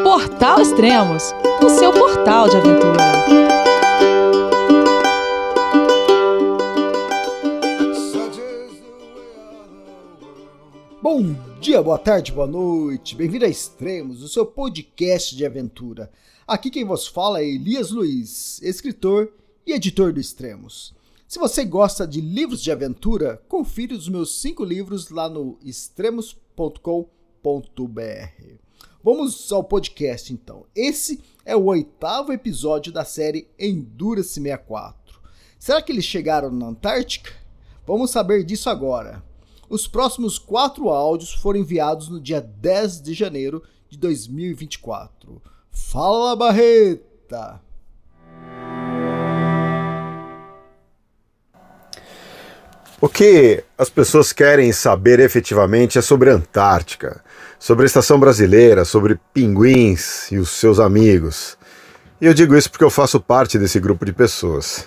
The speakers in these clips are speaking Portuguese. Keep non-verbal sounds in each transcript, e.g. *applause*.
Portal Extremos, o seu portal de aventura. Bom dia, boa tarde, boa noite. Bem-vindo a Extremos, o seu podcast de aventura. Aqui quem vos fala é Elias Luiz, escritor e editor do Extremos. Se você gosta de livros de aventura, confira os meus cinco livros lá no extremos.com.br. Vamos ao podcast então. Esse é o oitavo episódio da série Endurance 64. Será que eles chegaram na Antártica? Vamos saber disso agora. Os próximos quatro áudios foram enviados no dia 10 de janeiro de 2024. Fala, Barreta! O que as pessoas querem saber efetivamente é sobre a Antártica, sobre a estação brasileira, sobre pinguins e os seus amigos. E eu digo isso porque eu faço parte desse grupo de pessoas.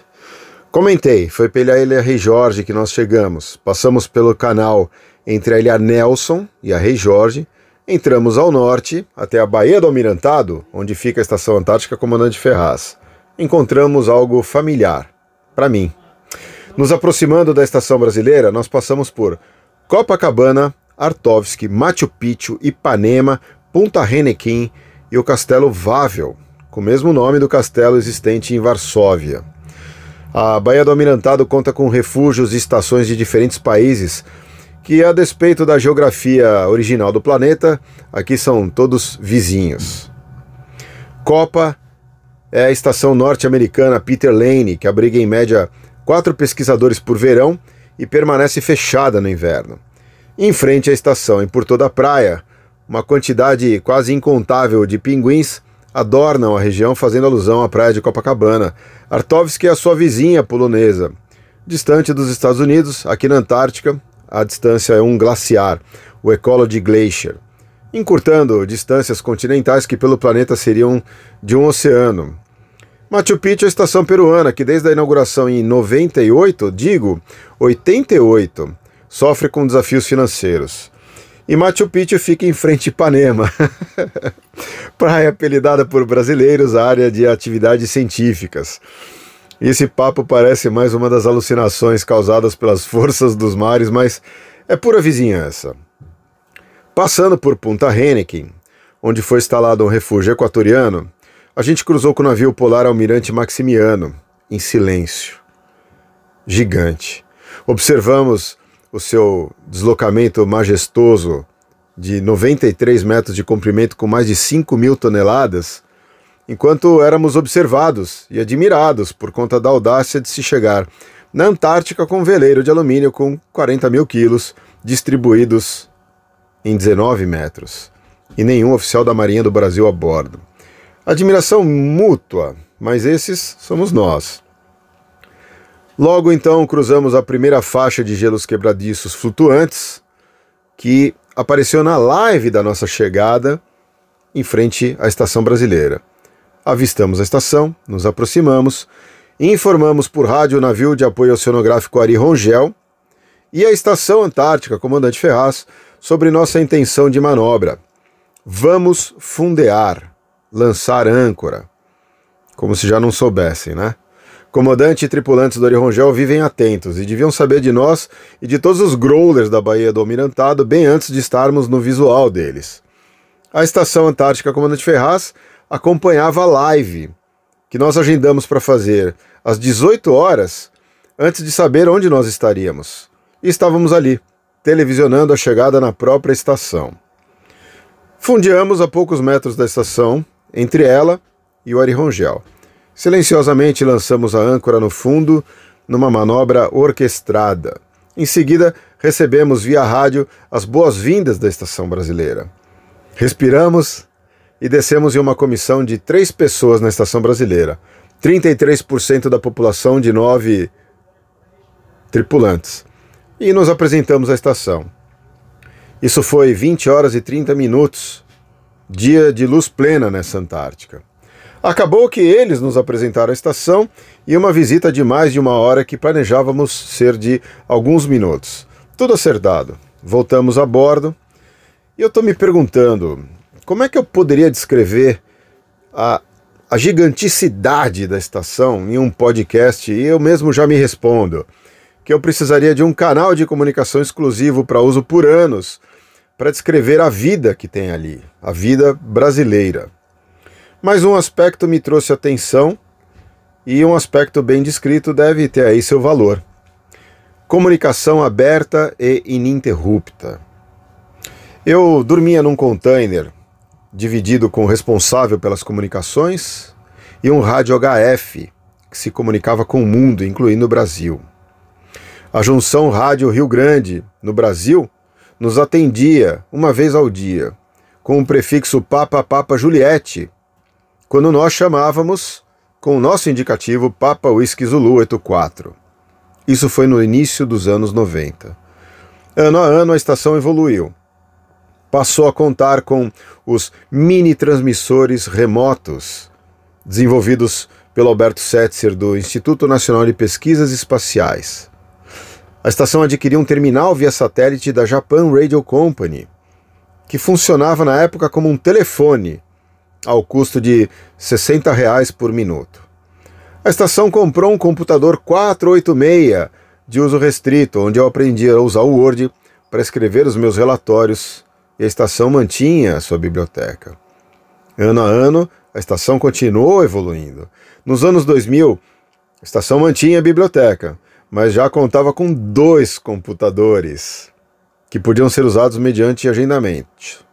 Comentei, foi pela Ilha Rei Jorge que nós chegamos. Passamos pelo canal entre a Ilha Nelson e a Rei Jorge, entramos ao norte até a Baía do Almirantado, onde fica a estação Antártica Comandante Ferraz. Encontramos algo familiar, para mim. Nos aproximando da estação brasileira, nós passamos por Copacabana, Artovski, Machu Picchu, Ipanema, Punta Renequim e o Castelo Vável, com o mesmo nome do castelo existente em Varsóvia. A Baía do Almirantado conta com refúgios e estações de diferentes países, que, a despeito da geografia original do planeta, aqui são todos vizinhos. Copa é a estação norte-americana Peter Lane, que abriga em média quatro pesquisadores por verão e permanece fechada no inverno. Em frente à estação e por toda a praia, uma quantidade quase incontável de pinguins adornam a região fazendo alusão à praia de Copacabana. Artovski é a sua vizinha polonesa. Distante dos Estados Unidos, aqui na Antártica, a distância é um glaciar, o Ecology Glacier, encurtando distâncias continentais que pelo planeta seriam de um oceano. Machu Picchu é a estação peruana que desde a inauguração em 98, digo 88, sofre com desafios financeiros. E Machu Picchu fica em frente a Ipanema, *laughs* praia apelidada por brasileiros área de atividades científicas. Esse papo parece mais uma das alucinações causadas pelas forças dos mares, mas é pura vizinhança. Passando por Punta Henneken, onde foi instalado um refúgio equatoriano, a gente cruzou com o navio polar Almirante Maximiano, em silêncio. Gigante. Observamos o seu deslocamento majestoso de 93 metros de comprimento com mais de 5 mil toneladas, enquanto éramos observados e admirados por conta da audácia de se chegar na Antártica com um veleiro de alumínio com 40 mil quilos distribuídos em 19 metros, e nenhum oficial da Marinha do Brasil a bordo. Admiração mútua, mas esses somos nós. Logo então cruzamos a primeira faixa de gelos quebradiços flutuantes que apareceu na live da nossa chegada em frente à estação brasileira. Avistamos a estação, nos aproximamos e informamos por rádio o navio de apoio oceanográfico Ari Rongel e a estação Antártica Comandante Ferraz sobre nossa intenção de manobra. Vamos fundear lançar âncora. Como se já não soubessem, né? Comandante e tripulantes do Orihongel vivem atentos e deviam saber de nós e de todos os growlers da Baía do Almirantado bem antes de estarmos no visual deles. A estação Antártica Comandante Ferraz acompanhava a live que nós agendamos para fazer às 18 horas antes de saber onde nós estaríamos. E estávamos ali, televisionando a chegada na própria estação. Fundeamos a poucos metros da estação entre ela e o Arihongel. Silenciosamente lançamos a âncora no fundo numa manobra orquestrada. Em seguida, recebemos via rádio as boas-vindas da estação brasileira. Respiramos e descemos em uma comissão de três pessoas na estação brasileira, 33% da população de nove tripulantes, e nos apresentamos à estação. Isso foi 20 horas e 30 minutos dia de luz plena nessa Antártica. Acabou que eles nos apresentaram a estação e uma visita de mais de uma hora que planejávamos ser de alguns minutos. Tudo acertado. Voltamos a bordo e eu estou me perguntando como é que eu poderia descrever a, a giganticidade da estação em um podcast? E eu mesmo já me respondo que eu precisaria de um canal de comunicação exclusivo para uso por anos para descrever a vida que tem ali, a vida brasileira. Mas um aspecto me trouxe atenção e um aspecto bem descrito deve ter aí seu valor. Comunicação aberta e ininterrupta. Eu dormia num container dividido com o responsável pelas comunicações e um rádio HF que se comunicava com o mundo, incluindo o Brasil. A junção Rádio Rio Grande, no Brasil, nos atendia uma vez ao dia, com o prefixo Papa Papa Juliette, quando nós chamávamos com o nosso indicativo Papa Whisky Zulu 84. Isso foi no início dos anos 90. Ano a ano a estação evoluiu. Passou a contar com os mini transmissores remotos, desenvolvidos pelo Alberto Setzer do Instituto Nacional de Pesquisas Espaciais. A estação adquiriu um terminal via satélite da Japan Radio Company, que funcionava na época como um telefone, ao custo de 60 reais por minuto. A estação comprou um computador 486 de uso restrito, onde eu aprendi a usar o Word para escrever os meus relatórios, e a estação mantinha a sua biblioteca. Ano a ano, a estação continuou evoluindo. Nos anos 2000, a estação mantinha a biblioteca, mas já contava com dois computadores que podiam ser usados mediante agendamento.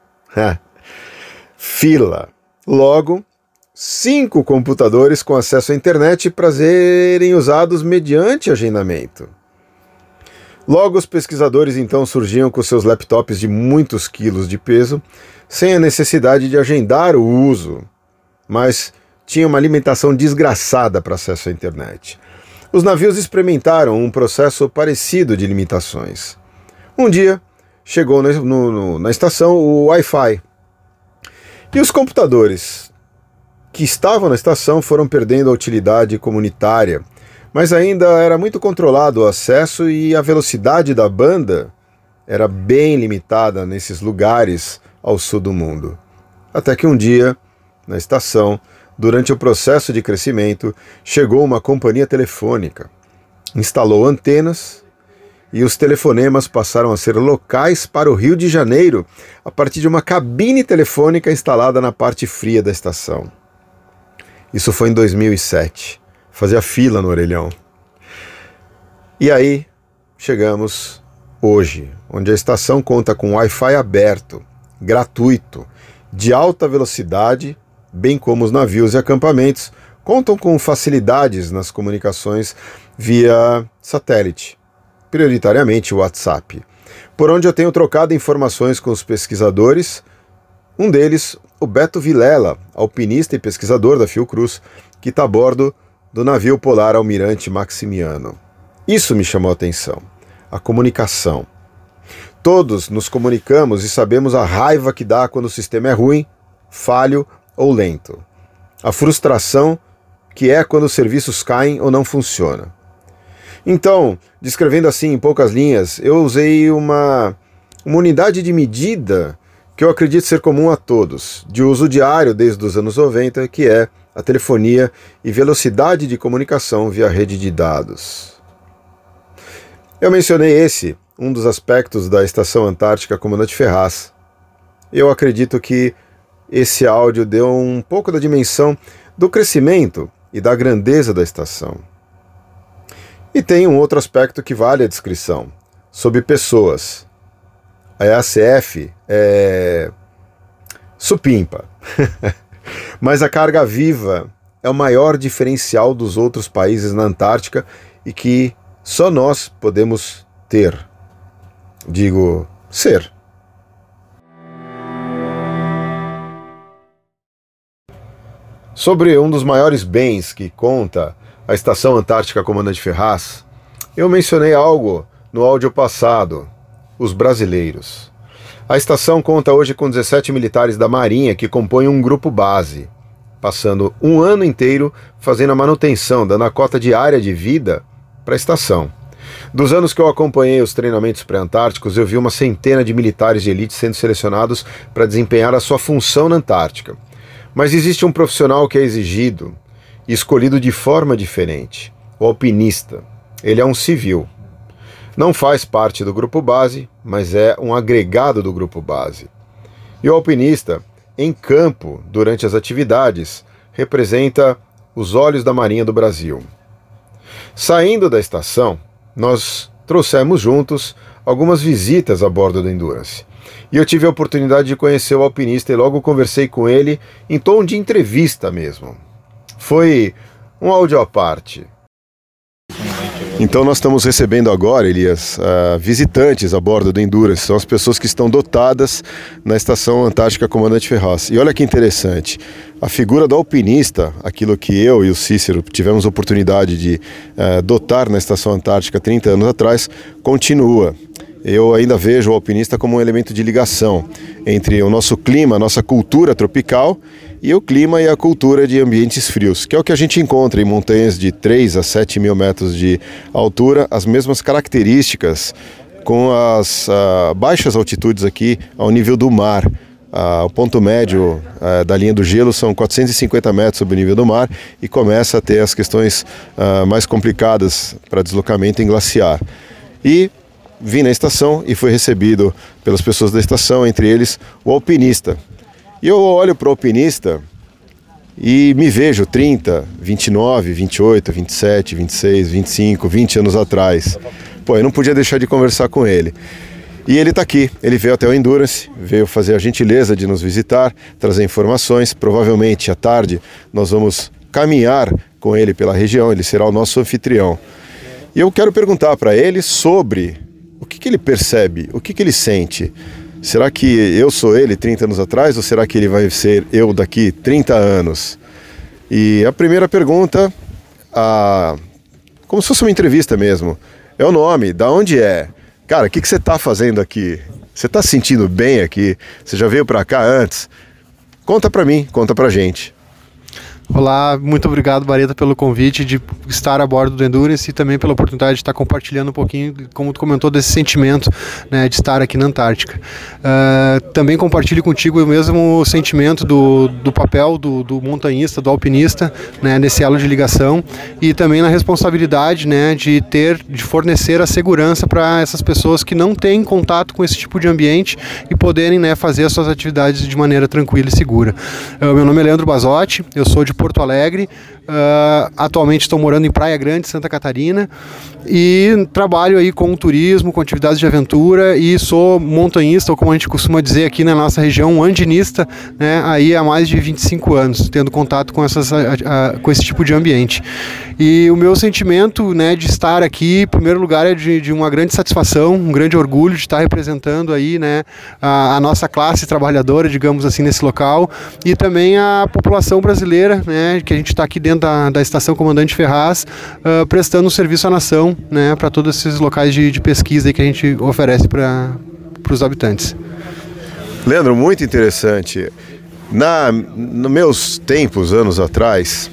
Fila. Logo, cinco computadores com acesso à internet para serem usados mediante agendamento. Logo, os pesquisadores então surgiam com seus laptops de muitos quilos de peso, sem a necessidade de agendar o uso, mas tinham uma alimentação desgraçada para acesso à internet. Os navios experimentaram um processo parecido de limitações. Um dia, chegou no, no, na estação o Wi-Fi. E os computadores que estavam na estação foram perdendo a utilidade comunitária, mas ainda era muito controlado o acesso e a velocidade da banda era bem limitada nesses lugares ao sul do mundo. Até que um dia, na estação, durante o processo de crescimento, chegou uma companhia telefônica, instalou antenas e os telefonemas passaram a ser locais para o Rio de Janeiro a partir de uma cabine telefônica instalada na parte fria da estação. Isso foi em 2007. Fazia fila no orelhão. E aí chegamos hoje, onde a estação conta com Wi-Fi aberto, gratuito, de alta velocidade bem como os navios e acampamentos, contam com facilidades nas comunicações via satélite, prioritariamente o WhatsApp, por onde eu tenho trocado informações com os pesquisadores, um deles, o Beto Vilela, alpinista e pesquisador da Fiocruz, que está a bordo do navio polar Almirante Maximiano. Isso me chamou a atenção, a comunicação. Todos nos comunicamos e sabemos a raiva que dá quando o sistema é ruim, falho ou lento. A frustração que é quando os serviços caem ou não funcionam. Então, descrevendo assim em poucas linhas, eu usei uma, uma unidade de medida que eu acredito ser comum a todos, de uso diário desde os anos 90, que é a telefonia e velocidade de comunicação via rede de dados. Eu mencionei esse, um dos aspectos da Estação Antártica Comandante Ferraz. Eu acredito que esse áudio deu um pouco da dimensão do crescimento e da grandeza da estação. E tem um outro aspecto que vale a descrição, sobre pessoas. A ACF é supimpa, *laughs* mas a carga viva é o maior diferencial dos outros países na Antártica e que só nós podemos ter. Digo, ser. Sobre um dos maiores bens que conta a Estação Antártica Comandante Ferraz, eu mencionei algo no áudio passado: os brasileiros. A estação conta hoje com 17 militares da Marinha que compõem um grupo base, passando um ano inteiro fazendo a manutenção, dando a cota diária de vida para a estação. Dos anos que eu acompanhei os treinamentos pré-antárticos, eu vi uma centena de militares de elite sendo selecionados para desempenhar a sua função na Antártica. Mas existe um profissional que é exigido escolhido de forma diferente: o alpinista. Ele é um civil. Não faz parte do grupo base, mas é um agregado do grupo base. E o alpinista, em campo, durante as atividades, representa os olhos da Marinha do Brasil. Saindo da estação, nós trouxemos juntos algumas visitas a bordo do Endurance. E eu tive a oportunidade de conhecer o alpinista e logo conversei com ele em tom de entrevista mesmo. Foi um áudio à parte. Então nós estamos recebendo agora, Elias, uh, visitantes a bordo do Endurance. São as pessoas que estão dotadas na Estação Antártica Comandante Ferraz. E olha que interessante, a figura do alpinista, aquilo que eu e o Cícero tivemos oportunidade de uh, dotar na Estação Antártica 30 anos atrás, continua eu ainda vejo o alpinista como um elemento de ligação entre o nosso clima, a nossa cultura tropical e o clima e a cultura de ambientes frios, que é o que a gente encontra em montanhas de 3 a 7 mil metros de altura, as mesmas características com as uh, baixas altitudes aqui ao nível do mar. Uh, o ponto médio uh, da linha do gelo são 450 metros sobre o nível do mar e começa a ter as questões mais complicadas para deslocamento em glaciar. E vim na estação e fui recebido pelas pessoas da estação, entre eles o alpinista, e eu olho para o alpinista e me vejo 30, 29, 28, 27, 26, 25, 20 anos atrás. Pô, eu não podia deixar de conversar com ele. E ele está aqui, ele veio até o Endurance, veio fazer a gentileza de nos visitar, trazer informações. Provavelmente à tarde nós vamos caminhar com ele pela região, ele será o nosso anfitrião. E eu quero perguntar para ele sobre o que, que ele percebe, o que, que ele sente Será que eu sou ele 30 anos atrás ou será que ele vai ser eu daqui 30 anos? E a primeira pergunta, a... como se fosse uma entrevista mesmo, é o nome, da onde é? Cara, o que, que você está fazendo aqui? Você está se sentindo bem aqui? Você já veio para cá antes? Conta para mim, conta para gente. Olá, muito obrigado, Bareta, pelo convite de estar a bordo do Endurance e também pela oportunidade de estar compartilhando um pouquinho, como tu comentou, desse sentimento né, de estar aqui na Antártica. Uh, também compartilho contigo o mesmo sentimento do, do papel do, do montanhista, do alpinista, né, nesse elo de ligação e também na responsabilidade né, de ter, de fornecer a segurança para essas pessoas que não têm contato com esse tipo de ambiente e poderem né, fazer as suas atividades de maneira tranquila e segura. Uh, meu nome é Leandro Basotti, eu sou de Porto Alegre. Uh, atualmente estou morando em Praia Grande, Santa Catarina, e trabalho aí com turismo, com atividades de aventura e sou montanhista, ou como a gente costuma dizer aqui na nossa região, andinista, né, aí há mais de 25 anos, tendo contato com, essas, com esse tipo de ambiente. E o meu sentimento né, de estar aqui, em primeiro lugar, é de, de uma grande satisfação, um grande orgulho de estar representando aí né, a, a nossa classe trabalhadora, digamos assim, nesse local, e também a população brasileira, né, que a gente está aqui dentro da, da Estação Comandante Ferraz, uh, prestando serviço à nação né, para todos esses locais de, de pesquisa que a gente oferece para os habitantes. Leandro, muito interessante. Na, nos meus tempos, anos atrás,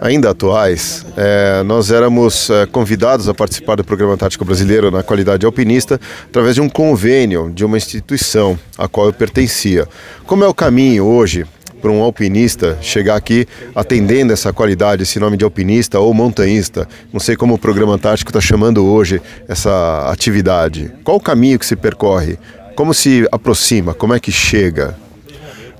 ainda atuais, é, nós éramos é, convidados a participar do Programa Tático Brasileiro na qualidade de alpinista através de um convênio de uma instituição a qual eu pertencia. Como é o caminho hoje para um alpinista chegar aqui atendendo essa qualidade, esse nome de alpinista ou montanhista? Não sei como o programa Antártico está chamando hoje essa atividade. Qual o caminho que se percorre? Como se aproxima? Como é que chega?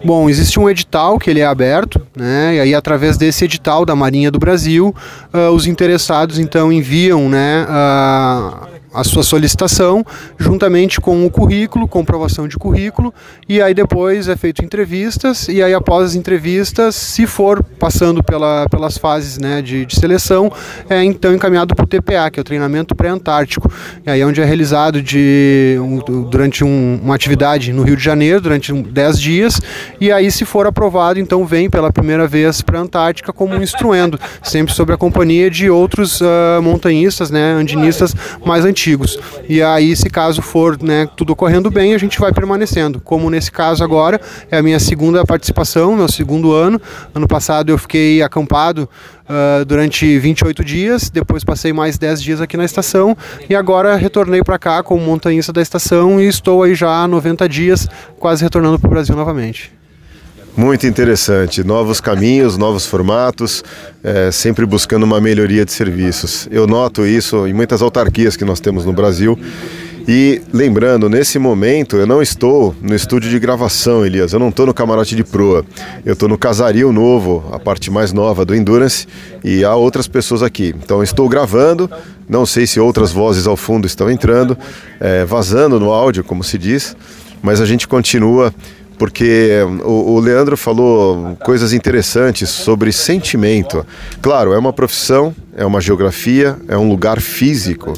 Bom, existe um edital que ele é aberto, né? E aí através desse edital da Marinha do Brasil, uh, os interessados então enviam, né, uh, a sua solicitação, juntamente com o currículo, comprovação de currículo, e aí depois é feito entrevistas, e aí após as entrevistas, se for passando pela, pelas fases né, de, de seleção, é então encaminhado para o TPA, que é o treinamento pré-antártico, e aí é onde é realizado de, um, durante um, uma atividade no Rio de Janeiro, durante 10 dias, e aí se for aprovado, então vem pela primeira vez para a Antártica como um instruendo, sempre sob a companhia de outros uh, montanhistas, né, andinistas mais antigos antigos. E aí, se caso for né, tudo correndo bem, a gente vai permanecendo. Como nesse caso agora, é a minha segunda participação, meu segundo ano. Ano passado eu fiquei acampado uh, durante 28 dias, depois passei mais 10 dias aqui na estação e agora retornei para cá como montanhista da estação e estou aí já há 90 dias, quase retornando para o Brasil novamente. Muito interessante, novos caminhos, novos formatos, é, sempre buscando uma melhoria de serviços. Eu noto isso em muitas autarquias que nós temos no Brasil. E lembrando, nesse momento eu não estou no estúdio de gravação, Elias, eu não estou no camarote de proa, eu estou no casaril novo, a parte mais nova do Endurance, e há outras pessoas aqui. Então estou gravando, não sei se outras vozes ao fundo estão entrando, é, vazando no áudio, como se diz, mas a gente continua porque o, o, Leandro falou coisas interessantes sobre sentimento. Claro, é uma profissão, é uma geografia, é um lugar físico,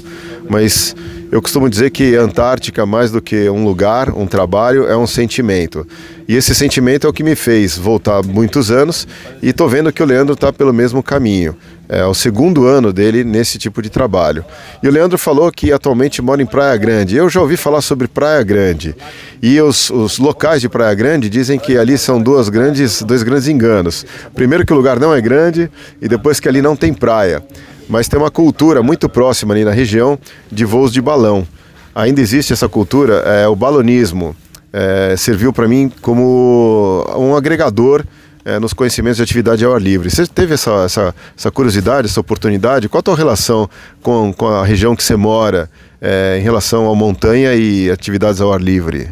mas eu costumo dizer que a Antártica, mais do que um lugar, um trabalho, é um sentimento. E esse sentimento é o que me fez voltar muitos anos e estou vendo que o Leandro está pelo mesmo caminho. É o segundo ano dele nesse tipo de trabalho. E o Leandro falou que atualmente mora em Praia Grande. Eu já ouvi falar sobre Praia Grande. E os, os locais de Praia Grande dizem que ali são duas grandes, dois grandes enganos. Primeiro que o lugar não é grande e depois que ali não tem praia. Mas tem uma cultura muito próxima ali na região de voos de balão. Ainda existe essa cultura, é o balonismo. É, serviu para mim como um agregador é, nos conhecimentos de atividade ao ar livre. Você teve essa, essa, essa curiosidade, essa oportunidade? Qual a tua relação com, com a região que você mora é, em relação à montanha e atividades ao ar livre?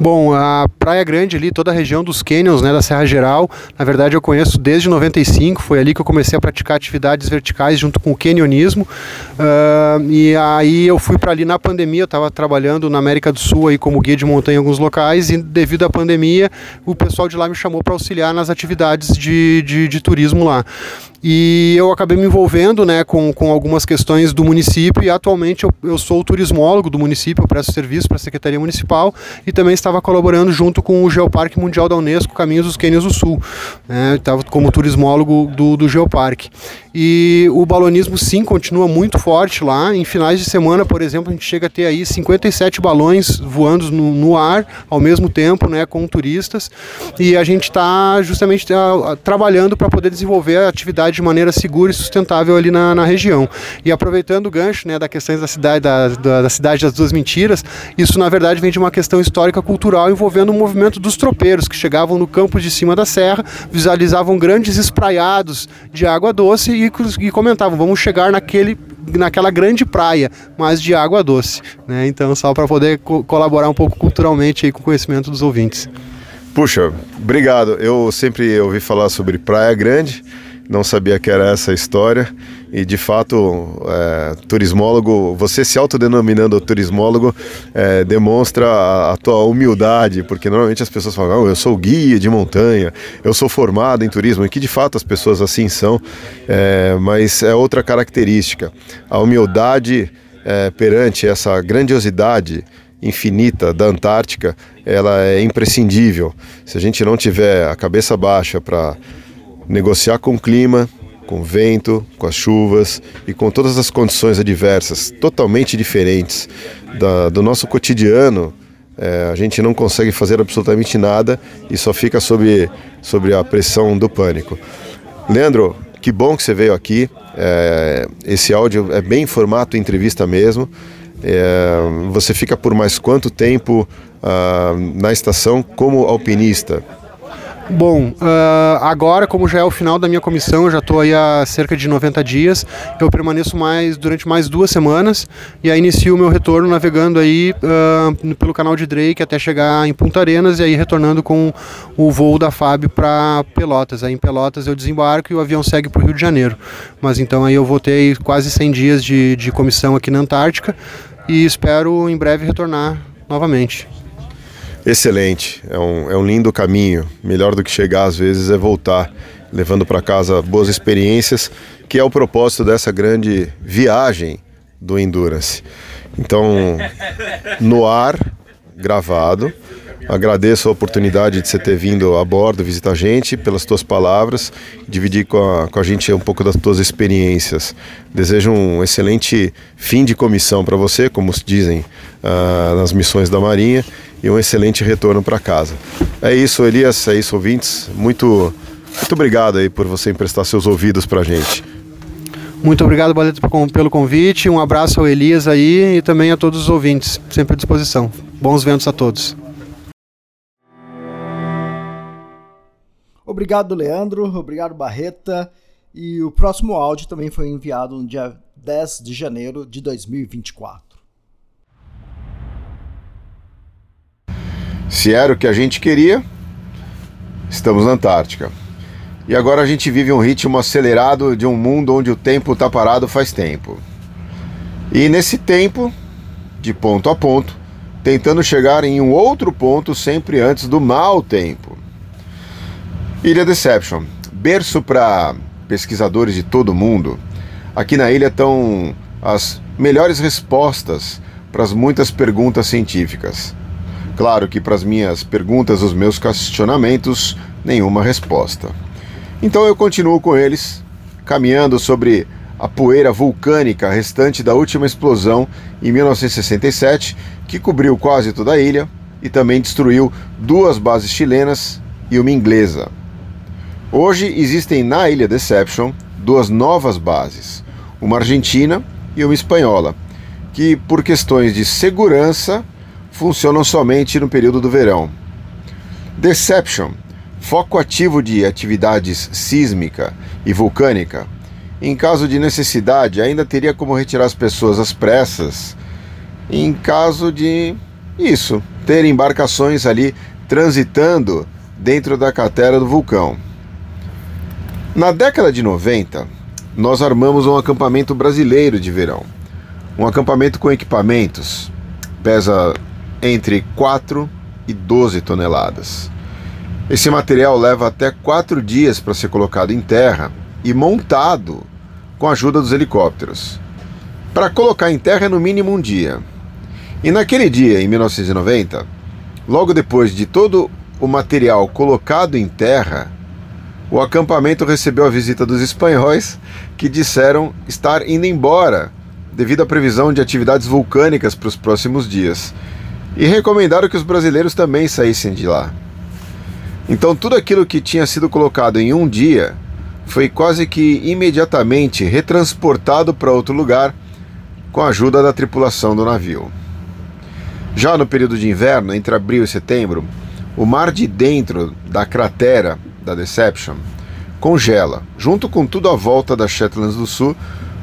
Bom, a Praia Grande ali, toda a região dos canyons, né, da Serra Geral, na verdade eu conheço desde 95, foi ali que eu comecei a praticar atividades verticais junto com o canyonismo. Uh, e aí eu fui para ali na pandemia, eu estava trabalhando na América do Sul aí como guia de montanha em alguns locais e devido à pandemia o pessoal de lá me chamou para auxiliar nas atividades de, de, de turismo lá. E eu acabei me envolvendo né, com, com algumas questões do município e atualmente eu, eu sou turismólogo do município, eu presto serviço para a Secretaria Municipal e também estava colaborando junto com o Geoparque Mundial da Unesco, Caminhos dos Quênios do Sul. Né, estava como turismólogo do, do Geoparque. E o balonismo sim continua muito forte lá. Em finais de semana, por exemplo, a gente chega a ter aí 57 balões voando no, no ar ao mesmo tempo, né, com turistas. E a gente está justamente tá, trabalhando para poder desenvolver a atividade cidade de maneira segura e sustentável ali na, na região. E aproveitando o gancho né, da questão da cidade, da, da, da, cidade das duas mentiras, isso na verdade vem de uma questão histórica cultural envolvendo o movimento dos tropeiros que chegavam no campo de cima da serra, visualizavam grandes espraiados de água doce e, e comentavam: vamos chegar naquele naquela grande praia, mas de água doce. Né? Então, só para poder co colaborar um pouco culturalmente aí com o conhecimento dos ouvintes. Puxa, obrigado. Eu sempre ouvi falar sobre Praia Grande não sabia que era essa história. E de fato, é, turismólogo, você se autodenominando turismólogo, é, demonstra a, a, tua humildade, porque normalmente as pessoas falam, eu sou guia de montanha, eu sou formado em turismo, e que de fato as pessoas assim são, é, mas é outra característica. A humildade é, perante essa grandiosidade infinita da Antártica, ela é imprescindível. Se a gente não tiver a cabeça baixa para negociar com o clima, com o vento, com as chuvas e com todas as condições adversas, totalmente diferentes da, do nosso cotidiano, é, a gente não consegue fazer absolutamente nada e só fica sob, sob a pressão do pânico. Leandro, que bom que você veio aqui. É, esse áudio é bem formato entrevista mesmo. É, você fica por mais quanto tempo ah, na estação como alpinista? Bom, uh, agora, como já é o final da minha comissão, eu já estou aí há cerca de 90 dias, eu permaneço mais durante mais duas semanas e aí inicio o meu retorno navegando aí uh, pelo canal de Drake até chegar em Punta Arenas e aí retornando com o voo da FAB para Pelotas. Aí em Pelotas eu desembarco e o avião segue para o Rio de Janeiro. Mas então aí eu vou ter quase 100 dias de, de comissão aqui na Antártica e espero em breve retornar novamente. Excelente, é um, é um lindo caminho. Melhor do que chegar às vezes é voltar, levando para casa boas experiências, que é o propósito dessa grande viagem do Endurance. Então, no ar, gravado, Agradeço a oportunidade de você ter vindo a bordo visitar a gente, pelas tuas palavras, dividir com a, com a gente um pouco das tuas experiências. Desejo um excelente fim de comissão para você, como dizem uh, nas missões da Marinha, e um excelente retorno para casa. É isso, Elias, é isso, ouvintes. Muito, muito obrigado aí por você emprestar seus ouvidos para a gente. Muito obrigado, Baleta, pelo convite. Um abraço ao Elias aí e também a todos os ouvintes, sempre à disposição. Bons ventos a todos. Obrigado, Leandro. Obrigado, Barreta. E o próximo áudio também foi enviado no dia 10 de janeiro de 2024. Se era o que a gente queria, estamos na Antártica. E agora a gente vive um ritmo acelerado de um mundo onde o tempo está parado faz tempo. E nesse tempo, de ponto a ponto, tentando chegar em um outro ponto sempre antes do mau tempo. Ilha Deception, berço para pesquisadores de todo o mundo. Aqui na ilha estão as melhores respostas para as muitas perguntas científicas. Claro que para as minhas perguntas, os meus questionamentos, nenhuma resposta. Então eu continuo com eles, caminhando sobre a poeira vulcânica restante da última explosão em 1967, que cobriu quase toda a ilha e também destruiu duas bases chilenas e uma inglesa. Hoje existem na Ilha Deception duas novas bases, uma argentina e uma espanhola, que por questões de segurança funcionam somente no período do verão. Deception, foco ativo de atividades sísmica e vulcânica. Em caso de necessidade, ainda teria como retirar as pessoas às pressas. Em caso de isso, ter embarcações ali transitando dentro da cratera do vulcão. Na década de 90, nós armamos um acampamento brasileiro de verão. Um acampamento com equipamentos, pesa entre 4 e 12 toneladas. Esse material leva até 4 dias para ser colocado em terra e montado com a ajuda dos helicópteros. Para colocar em terra é no mínimo um dia. E naquele dia, em 1990, logo depois de todo o material colocado em terra, o acampamento recebeu a visita dos espanhóis, que disseram estar indo embora devido à previsão de atividades vulcânicas para os próximos dias, e recomendaram que os brasileiros também saíssem de lá. Então, tudo aquilo que tinha sido colocado em um dia foi quase que imediatamente retransportado para outro lugar com a ajuda da tripulação do navio. Já no período de inverno, entre abril e setembro, o mar de dentro da cratera da Deception congela, junto com tudo à volta das Shetlands do Sul,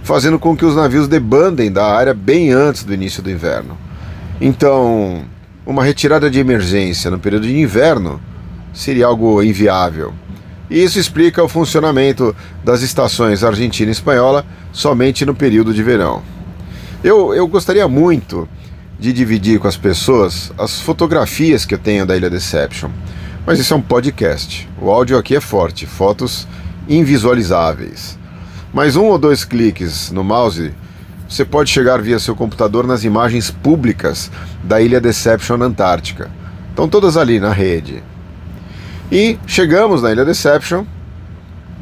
fazendo com que os navios debandem da área bem antes do início do inverno. Então, uma retirada de emergência no período de inverno seria algo inviável. E isso explica o funcionamento das estações argentina e espanhola somente no período de verão. Eu, eu gostaria muito de dividir com as pessoas as fotografias que eu tenho da Ilha Deception. Mas isso é um podcast. O áudio aqui é forte, fotos invisualizáveis. Mais um ou dois cliques no mouse, você pode chegar via seu computador nas imagens públicas da Ilha Deception Antártica. Estão todas ali na rede. E chegamos na Ilha Deception.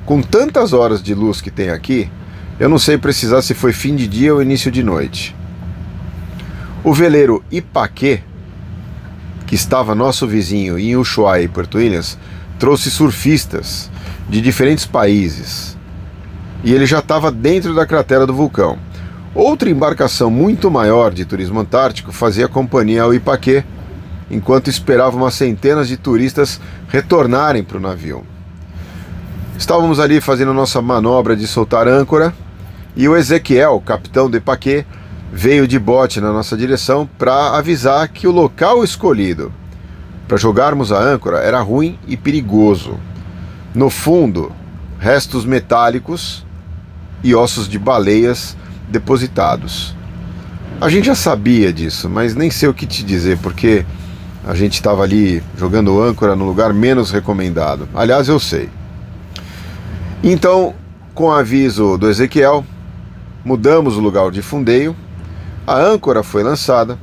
Com tantas horas de luz que tem aqui, eu não sei precisar se foi fim de dia ou início de noite. O veleiro Ipaquê que estava nosso vizinho em Ushuaia e Porto Williams, trouxe surfistas de diferentes países. E ele já estava dentro da cratera do vulcão. Outra embarcação muito maior de turismo antártico fazia companhia ao Ipaquê, enquanto esperava umas centenas de turistas retornarem para o navio. Estávamos ali fazendo nossa manobra de soltar âncora e o Ezequiel, capitão do Ipaquê, veio de bote na nossa direção para avisar que o local escolhido para jogarmos a âncora era ruim e perigoso. No fundo, restos metálicos e ossos de baleias depositados. A gente já sabia disso, mas nem sei o que te dizer, porque a gente estava ali jogando âncora no lugar menos recomendado. Aliás, eu sei. Então, com aviso do Ezequiel, mudamos o lugar de fundeio a âncora foi lançada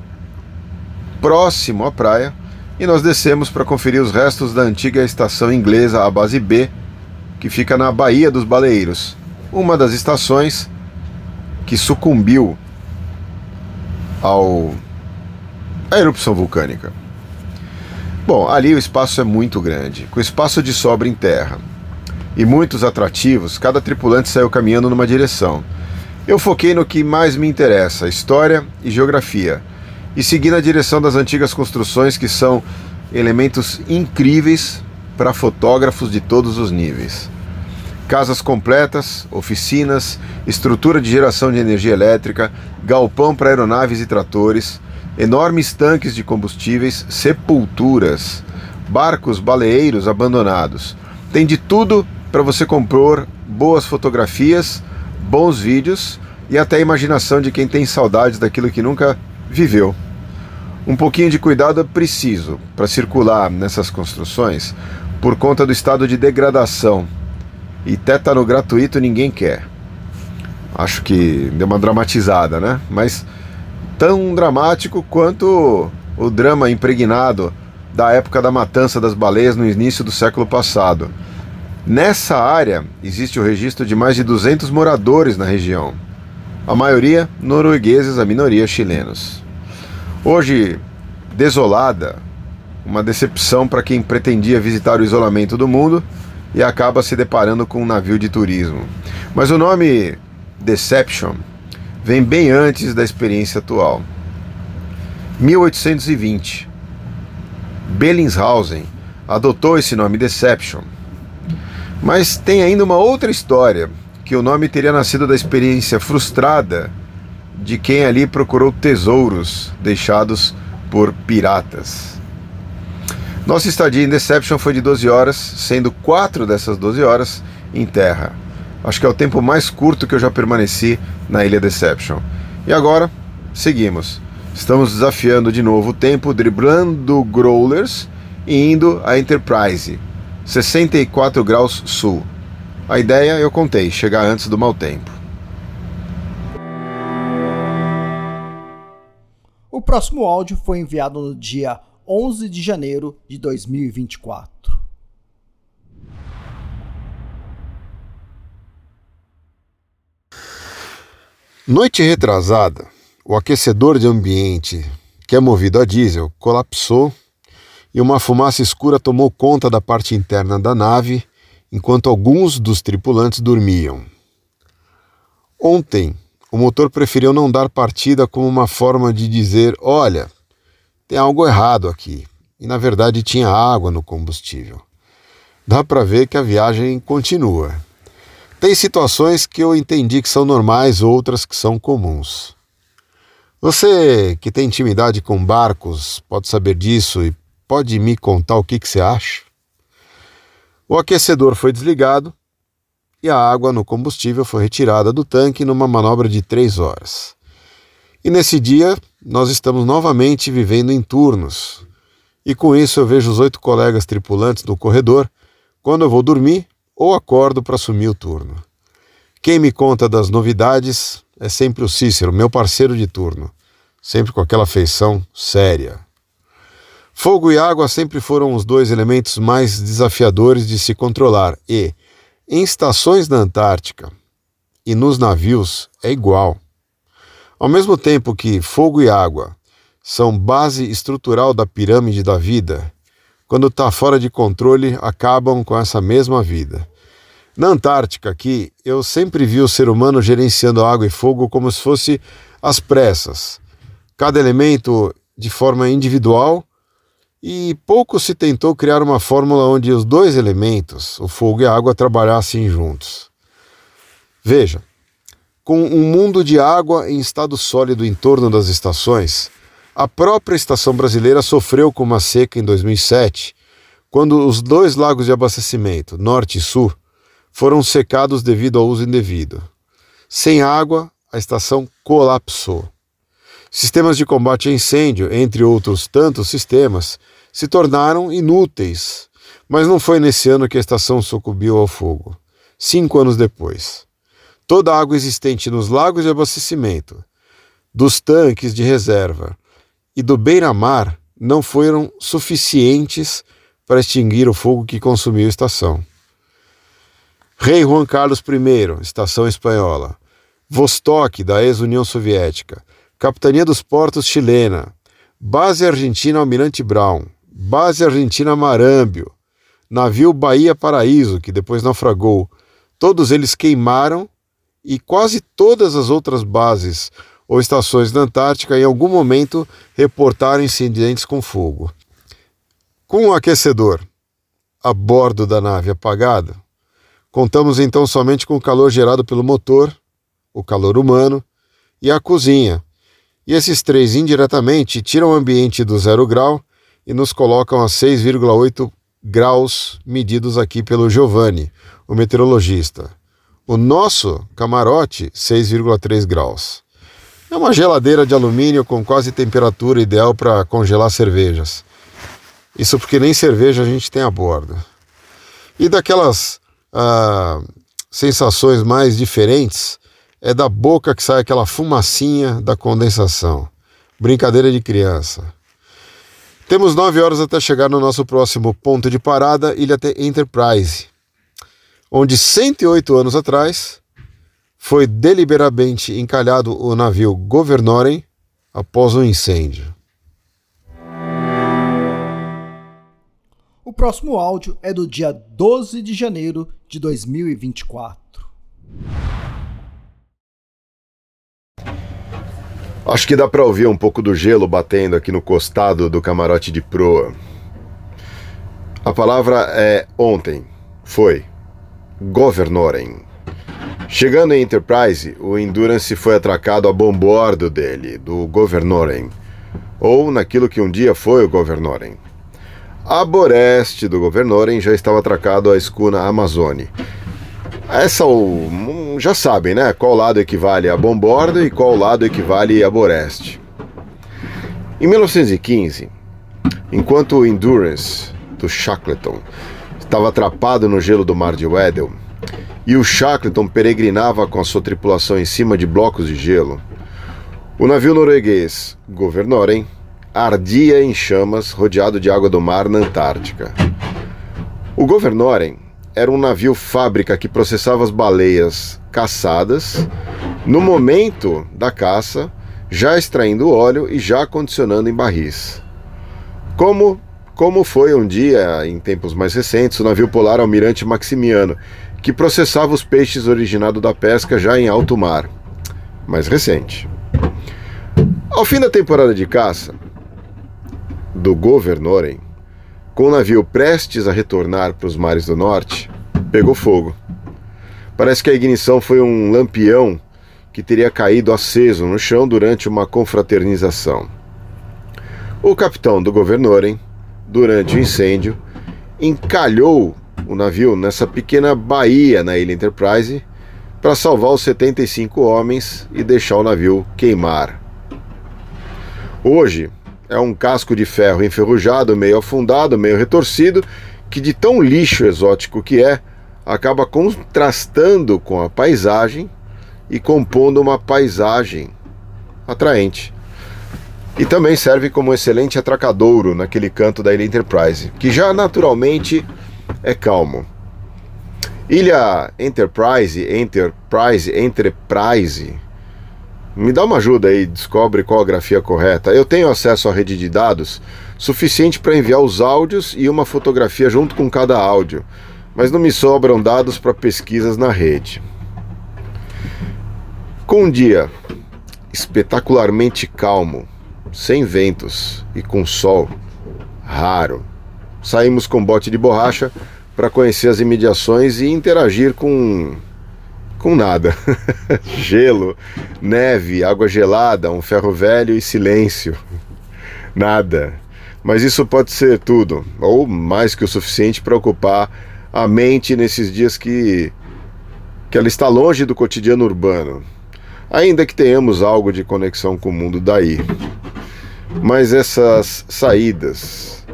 próximo à praia e nós descemos para conferir os restos da antiga estação inglesa, a Base B, que fica na Baía dos Baleeiros, uma das estações que sucumbiu ao à erupção vulcânica. Bom, ali o espaço é muito grande, com espaço de sobra em terra e muitos atrativos, cada tripulante saiu caminhando numa direção. Eu foquei no que mais me interessa, história e geografia, e segui na direção das antigas construções que são elementos incríveis para fotógrafos de todos os níveis. Casas completas, oficinas, estrutura de geração de energia elétrica, galpão para aeronaves e tratores, enormes tanques de combustíveis, sepulturas, barcos baleeiros abandonados. Tem de tudo para você compor boas fotografias, bons vídeos e até a imaginação de quem tem saudades daquilo que nunca viveu. Um pouquinho de cuidado é preciso para circular nessas construções por conta do estado de degradação. E tétano gratuito ninguém quer. Acho que deu uma dramatizada, né? Mas tão dramático quanto o drama impregnado da época da matança das baleias no início do século passado. Nessa área existe o registro de mais de 200 moradores na região, a maioria noruegueses, a minoria chilenos. Hoje, desolada, uma decepção para quem pretendia visitar o isolamento do mundo e acaba se deparando com um navio de turismo. Mas o nome Deception vem bem antes da experiência atual. 1820. Bellingshausen adotou esse nome Deception. Mas tem ainda uma outra história, que o nome teria nascido da experiência frustrada de quem ali procurou tesouros deixados por piratas. Nossa estadia em Deception foi de 12 horas, sendo 4 dessas 12 horas em terra. Acho que é o tempo mais curto que eu já permaneci na ilha Deception. E agora, seguimos. Estamos desafiando de novo o tempo, driblando growlers e indo a Enterprise, 64 graus sul. A ideia, eu contei, chegar antes do mau tempo. O próximo áudio foi enviado no dia 11 de janeiro de 2024. Noite retrasada, o aquecedor de ambiente, que é movido a diesel, colapsou e uma fumaça escura tomou conta da parte interna da nave enquanto alguns dos tripulantes dormiam. Ontem, o motor preferiu não dar partida como uma forma de dizer: olha, tem algo errado aqui. E na verdade tinha água no combustível. Dá para ver que a viagem continua. Tem situações que eu entendi que são normais, outras que são comuns. Você que tem intimidade com barcos pode saber disso e pode me contar o que, que você acha? O aquecedor foi desligado e a água no combustível foi retirada do tanque numa manobra de três horas. E nesse dia nós estamos novamente vivendo em turnos. E com isso eu vejo os oito colegas tripulantes no corredor quando eu vou dormir ou acordo para assumir o turno. Quem me conta das novidades é sempre o Cícero, meu parceiro de turno, sempre com aquela feição séria. Fogo e água sempre foram os dois elementos mais desafiadores de se controlar e, em estações na Antártica e nos navios, é igual. Ao mesmo tempo que fogo e água são base estrutural da pirâmide da vida, quando está fora de controle, acabam com essa mesma vida. Na Antártica, aqui, eu sempre vi o ser humano gerenciando água e fogo como se fosse às pressas, cada elemento de forma individual, e pouco se tentou criar uma fórmula onde os dois elementos, o fogo e a água, trabalhassem juntos. Veja, com um mundo de água em estado sólido em torno das estações, a própria estação brasileira sofreu com uma seca em 2007, quando os dois lagos de abastecimento, norte e sul, foram secados devido ao uso indevido. Sem água, a estação colapsou. Sistemas de combate a incêndio, entre outros tantos sistemas, se tornaram inúteis. Mas não foi nesse ano que a estação sucumbiu ao fogo. Cinco anos depois. Toda a água existente nos lagos de abastecimento, dos tanques de reserva e do beira-mar não foram suficientes para extinguir o fogo que consumiu a estação. Rei Juan Carlos I, estação espanhola. Vostok, da ex-União Soviética. Capitania dos Portos chilena. Base Argentina Almirante Brown. Base Argentina Marâmbio. Navio Bahia Paraíso, que depois naufragou. Todos eles queimaram e quase todas as outras bases ou estações da Antártica em algum momento reportaram incidentes com fogo. Com o aquecedor a bordo da nave apagado, contamos então somente com o calor gerado pelo motor, o calor humano e a cozinha. E esses três indiretamente tiram o ambiente do zero grau e nos colocam a 6,8 graus medidos aqui pelo Giovanni, o meteorologista. O nosso camarote, 6,3 graus. É uma geladeira de alumínio com quase temperatura ideal para congelar cervejas. Isso porque nem cerveja a gente tem a bordo. E daquelas ah, sensações mais diferentes, é da boca que sai aquela fumacinha da condensação. Brincadeira de criança. Temos nove horas até chegar no nosso próximo ponto de parada, Ilha Enterprise, onde 108 anos atrás foi deliberadamente encalhado o navio Governorem após um incêndio. O próximo áudio é do dia 12 de janeiro de 2024. Acho que dá para ouvir um pouco do gelo batendo aqui no costado do camarote de proa. A palavra é ontem. Foi. Governorem. Chegando em Enterprise, o Endurance foi atracado a bombordo dele, do Governorem. Ou naquilo que um dia foi o Governorem. A boreste do Governorem já estava atracado a escuna Amazone. Essa já sabem, né? Qual lado equivale a bombordo e qual lado equivale a boreste. Em 1915, enquanto o Endurance do Shackleton estava atrapado no gelo do mar de Weddell e o Shackleton peregrinava com a sua tripulação em cima de blocos de gelo, o navio norueguês Governoren ardia em chamas rodeado de água do mar na Antártica. O Governoren era um navio fábrica que processava as baleias caçadas no momento da caça, já extraindo óleo e já condicionando em barris. Como como foi um dia, em tempos mais recentes, o navio polar Almirante Maximiano, que processava os peixes originados da pesca já em alto mar. Mais recente. Ao fim da temporada de caça do Governorem, com o navio prestes a retornar para os mares do norte, pegou fogo. Parece que a ignição foi um lampião que teria caído aceso no chão durante uma confraternização. O capitão do Governorem, durante o incêndio, encalhou o navio nessa pequena baía na ilha Enterprise para salvar os 75 homens e deixar o navio queimar. Hoje, é um casco de ferro enferrujado, meio afundado, meio retorcido, que de tão lixo exótico que é, acaba contrastando com a paisagem e compondo uma paisagem atraente. E também serve como excelente atracadouro naquele canto da ilha Enterprise, que já naturalmente é calmo. Ilha Enterprise, Enterprise, Enterprise me dá uma ajuda aí, descobre qual a grafia correta. Eu tenho acesso à rede de dados suficiente para enviar os áudios e uma fotografia junto com cada áudio, mas não me sobram dados para pesquisas na rede. Com um dia espetacularmente calmo, sem ventos e com sol raro, saímos com bote de borracha para conhecer as imediações e interagir com com nada. *laughs* Gelo, neve, água gelada, um ferro velho e silêncio. Nada. Mas isso pode ser tudo, ou mais que o suficiente para ocupar a mente nesses dias que, que ela está longe do cotidiano urbano, ainda que tenhamos algo de conexão com o mundo daí. Mas essas saídas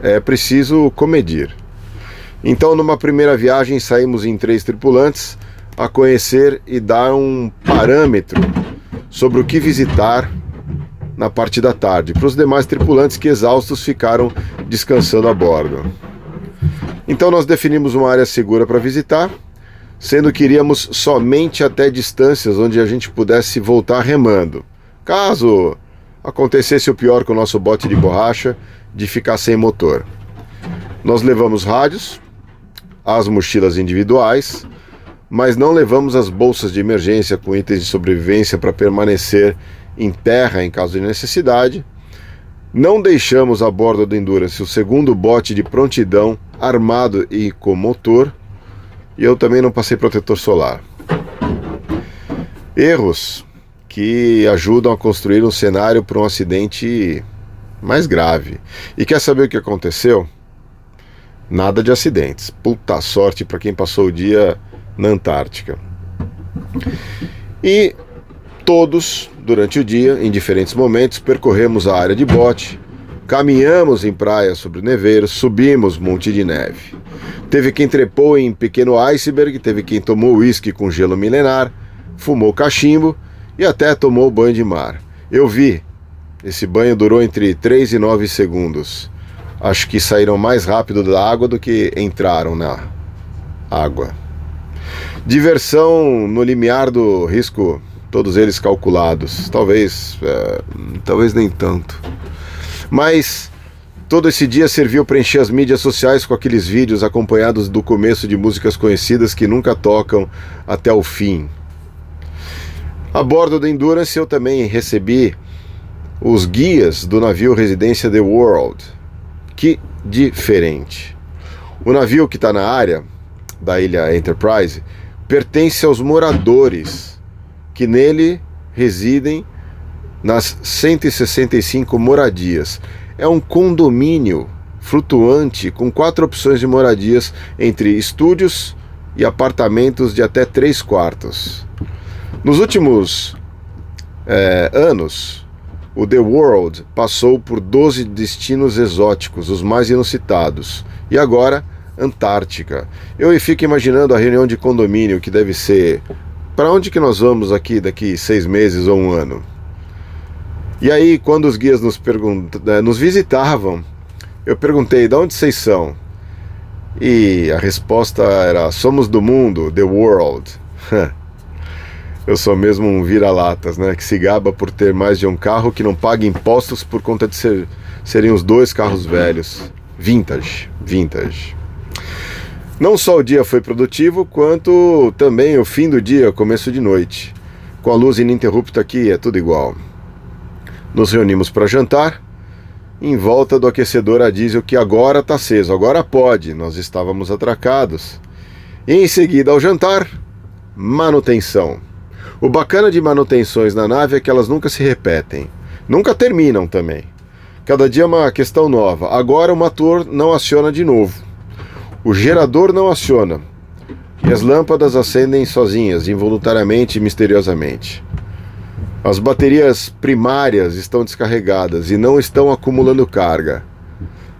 é preciso comedir. Então, numa primeira viagem, saímos em três tripulantes a conhecer e dar um parâmetro sobre o que visitar na parte da tarde, para os demais tripulantes que exaustos ficaram descansando a bordo. Então nós definimos uma área segura para visitar, sendo que iríamos somente até distâncias onde a gente pudesse voltar remando. Caso acontecesse o pior com o nosso bote de borracha, de ficar sem motor. Nós levamos rádios, as mochilas individuais, mas não levamos as bolsas de emergência com itens de sobrevivência para permanecer em terra em caso de necessidade. Não deixamos a bordo do Endurance o segundo bote de prontidão armado e com motor, e eu também não passei protetor solar. Erros que ajudam a construir um cenário para um acidente mais grave. E quer saber o que aconteceu? Nada de acidentes. Puta sorte para quem passou o dia na Antártica. E todos, durante o dia, em diferentes momentos, percorremos a área de bote, caminhamos em praias sobre neveiros, subimos monte de neve. Teve quem trepou em pequeno iceberg, teve quem tomou uísque com gelo milenar, fumou cachimbo e até tomou banho de mar. Eu vi. Esse banho durou entre 3 e 9 segundos. Acho que saíram mais rápido da água do que entraram na água. Diversão no limiar do risco, todos eles calculados. Talvez, é, talvez nem tanto. Mas todo esse dia serviu para encher as mídias sociais com aqueles vídeos acompanhados do começo de músicas conhecidas que nunca tocam até o fim. A bordo do Endurance eu também recebi os guias do navio Residência The World. Que diferente. O navio que está na área da ilha Enterprise pertence aos moradores que nele residem nas 165 moradias. É um condomínio flutuante com quatro opções de moradias entre estúdios e apartamentos de até três quartos. Nos últimos é, anos, o The World passou por 12 destinos exóticos, os mais inusitados, e agora Antártica. Eu fico imaginando a reunião de condomínio que deve ser. Para onde que nós vamos aqui daqui seis meses ou um ano? E aí, quando os guias nos, é, nos visitavam, eu perguntei: de onde vocês são? E a resposta era: somos do mundo, the world. *laughs* Eu sou mesmo um vira-latas, né? Que se gaba por ter mais de um carro que não paga impostos por conta de ser, serem os dois carros velhos. Vintage, vintage. Não só o dia foi produtivo, quanto também o fim do dia, começo de noite. Com a luz ininterrupta aqui, é tudo igual. Nos reunimos para jantar, em volta do aquecedor a diesel que agora está aceso, agora pode, nós estávamos atracados. E em seguida ao jantar, manutenção. O bacana de manutenções na nave é que elas nunca se repetem, nunca terminam também. Cada dia é uma questão nova. Agora o motor não aciona de novo. O gerador não aciona. E as lâmpadas acendem sozinhas, involuntariamente e misteriosamente. As baterias primárias estão descarregadas e não estão acumulando carga.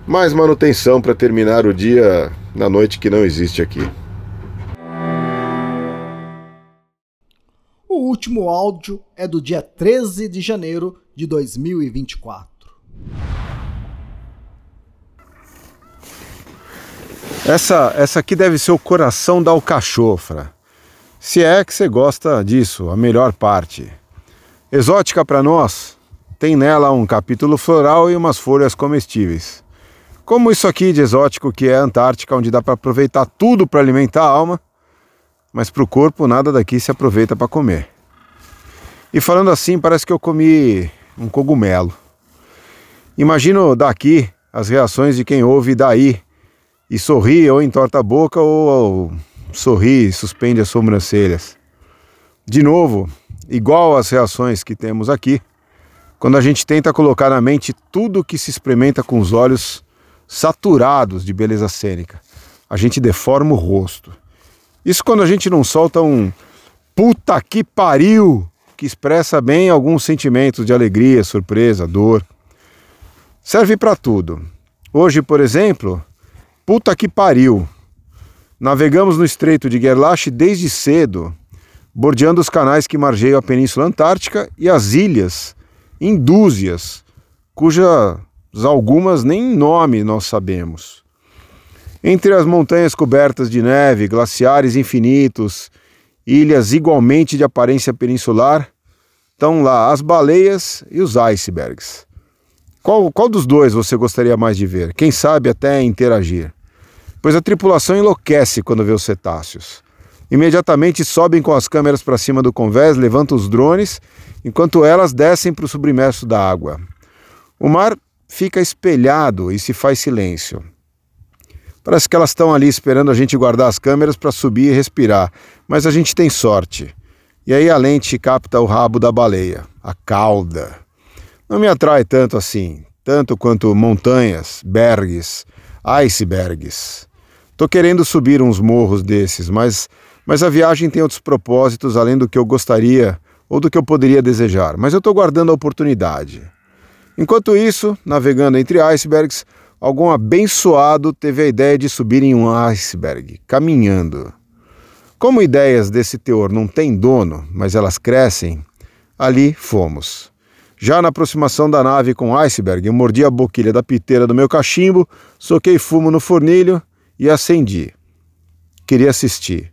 Mais manutenção para terminar o dia na noite que não existe aqui. O último áudio é do dia 13 de janeiro de 2024. Essa, essa aqui deve ser o coração da alcachofra. Se é que você gosta disso, a melhor parte. Exótica para nós, tem nela um capítulo floral e umas folhas comestíveis. Como isso aqui de exótico que é a Antártica, onde dá para aproveitar tudo para alimentar a alma, mas para o corpo nada daqui se aproveita para comer. E falando assim, parece que eu comi um cogumelo. Imagino daqui as reações de quem ouve daí e sorri ou entorta a boca ou, ou sorri suspende as sobrancelhas. De novo, igual às reações que temos aqui, quando a gente tenta colocar na mente tudo que se experimenta com os olhos saturados de beleza cênica, a gente deforma o rosto. Isso quando a gente não solta um puta que pariu que expressa bem alguns sentimentos de alegria, surpresa, dor. Serve para tudo. Hoje, por exemplo, puta que pariu. Navegamos no Estreito de Gerlach desde cedo, bordeando os canais que margeiam a Península Antártica e as ilhas em dúzias, cujas algumas nem nome nós sabemos. Entre as montanhas cobertas de neve, glaciares infinitos, ilhas igualmente de aparência peninsular, estão lá as baleias e os icebergs. Qual, qual dos dois você gostaria mais de ver? Quem sabe até interagir? Pois a tripulação enlouquece quando vê os cetáceos. Imediatamente sobem com as câmeras para cima do convés, levantam os drones, enquanto elas descem para o submerso da água. O mar fica espelhado e se faz silêncio. Parece que elas estão ali esperando a gente guardar as câmeras para subir e respirar, mas a gente tem sorte. E aí a lente capta o rabo da baleia, a cauda. Não me atrai tanto assim, tanto quanto montanhas, bergs, icebergs. Tô querendo subir uns morros desses, mas, mas a viagem tem outros propósitos além do que eu gostaria ou do que eu poderia desejar, mas eu estou guardando a oportunidade. Enquanto isso, navegando entre icebergs, algum abençoado teve a ideia de subir em um iceberg, caminhando. Como ideias desse teor não têm dono, mas elas crescem, ali fomos. Já na aproximação da nave com o iceberg, eu mordi a boquilha da piteira do meu cachimbo, soquei fumo no fornilho e acendi. Queria assistir.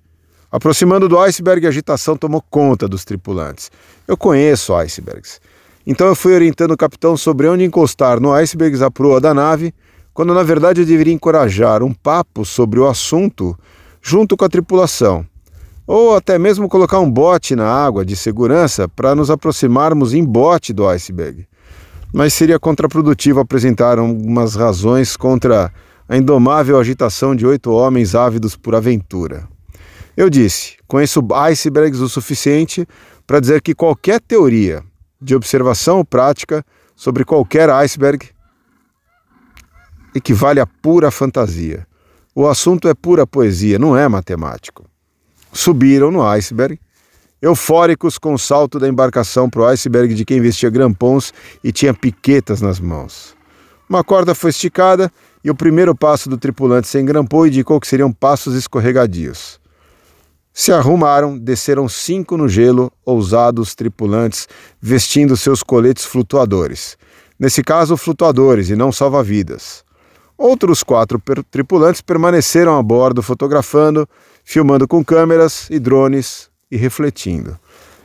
Aproximando do iceberg, a agitação tomou conta dos tripulantes. Eu conheço icebergs. Então eu fui orientando o capitão sobre onde encostar no iceberg a proa da nave, quando na verdade eu deveria encorajar um papo sobre o assunto junto com a tripulação, ou até mesmo colocar um bote na água de segurança para nos aproximarmos em bote do iceberg. Mas seria contraprodutivo apresentar algumas razões contra a indomável agitação de oito homens ávidos por aventura. Eu disse: conheço icebergs o suficiente para dizer que qualquer teoria de observação prática sobre qualquer iceberg equivale a pura fantasia. O assunto é pura poesia, não é matemático. Subiram no iceberg, eufóricos com o salto da embarcação para o iceberg de quem vestia grampons e tinha piquetas nas mãos. Uma corda foi esticada e o primeiro passo do tripulante sem grampou indicou que seriam passos escorregadios. Se arrumaram, desceram cinco no gelo, ousados tripulantes, vestindo seus coletes flutuadores. Nesse caso, flutuadores e não salva-vidas. Outros quatro tripulantes permaneceram a bordo fotografando, filmando com câmeras e drones e refletindo.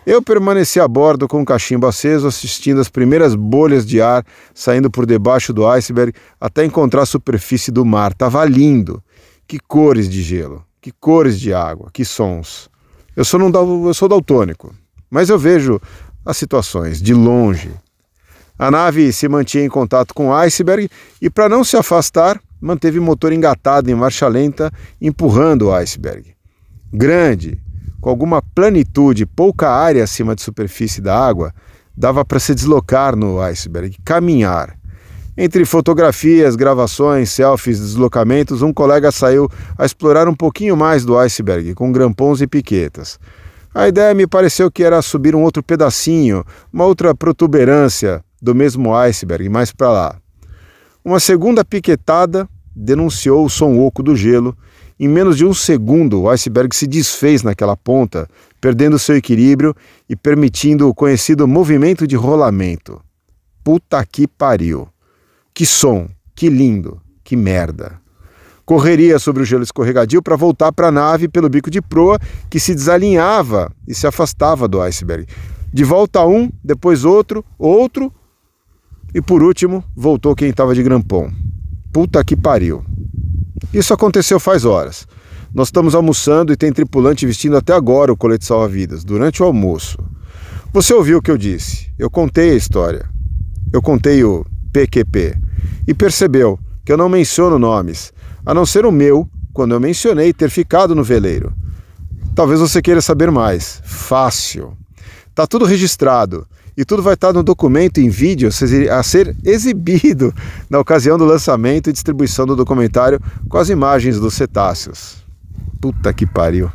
Eu permaneci a bordo com o cachimbo aceso, assistindo as primeiras bolhas de ar saindo por debaixo do iceberg até encontrar a superfície do mar. Tava lindo. Que cores de gelo. Que cores de água, que sons. Eu sou, não, eu sou daltônico, mas eu vejo as situações de longe. A nave se mantinha em contato com o iceberg e, para não se afastar, manteve o motor engatado em marcha lenta, empurrando o iceberg. Grande, com alguma planitude, pouca área acima de superfície da água, dava para se deslocar no iceberg, caminhar. Entre fotografias, gravações, selfies, deslocamentos, um colega saiu a explorar um pouquinho mais do iceberg, com grampons e piquetas. A ideia me pareceu que era subir um outro pedacinho, uma outra protuberância do mesmo iceberg, mais para lá. Uma segunda piquetada denunciou o som oco do gelo. Em menos de um segundo, o iceberg se desfez naquela ponta, perdendo seu equilíbrio e permitindo o conhecido movimento de rolamento. Puta que pariu! Que som, que lindo, que merda. Correria sobre o gelo escorregadio para voltar para a nave pelo bico de proa que se desalinhava e se afastava do iceberg. De volta um, depois outro, outro e por último voltou quem estava de grampom. Puta que pariu. Isso aconteceu faz horas. Nós estamos almoçando e tem tripulante vestindo até agora o colete salva-vidas, durante o almoço. Você ouviu o que eu disse? Eu contei a história. Eu contei o PQP e percebeu que eu não menciono nomes, a não ser o meu, quando eu mencionei ter ficado no veleiro. Talvez você queira saber mais. Fácil. Tá tudo registrado e tudo vai estar no documento em vídeo a ser exibido *laughs* na ocasião do lançamento e distribuição do documentário com as imagens dos cetáceos. Puta que pariu.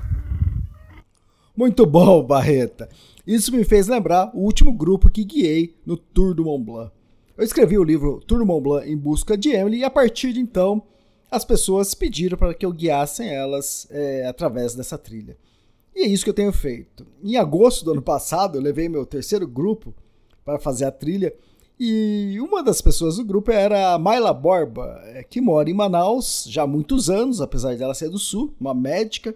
Muito bom, *laughs* Barreta. Isso me fez lembrar o último grupo que guiei no Tour do Mont Blanc. Eu escrevi o livro Tour Mont Blanc em busca de Emily e a partir de então as pessoas pediram para que eu guiasse elas é, através dessa trilha. E é isso que eu tenho feito. Em agosto do ano passado, eu levei meu terceiro grupo para fazer a trilha. E uma das pessoas do grupo era a Mayla Borba, é, que mora em Manaus já há muitos anos, apesar dela ser do sul, uma médica.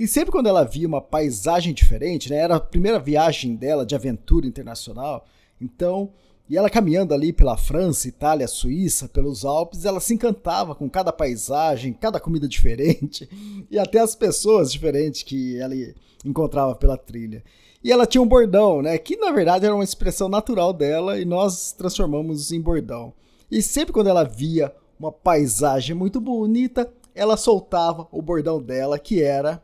E sempre quando ela via uma paisagem diferente, né, era a primeira viagem dela de aventura internacional, então, e ela caminhando ali pela França, Itália, Suíça, pelos Alpes, ela se encantava com cada paisagem, cada comida *laughs* diferente e até as pessoas diferentes que ela encontrava pela trilha. E ela tinha um bordão, né? Que na verdade era uma expressão natural dela e nós transformamos em bordão. E sempre quando ela via uma paisagem muito bonita, ela soltava o bordão dela, que era.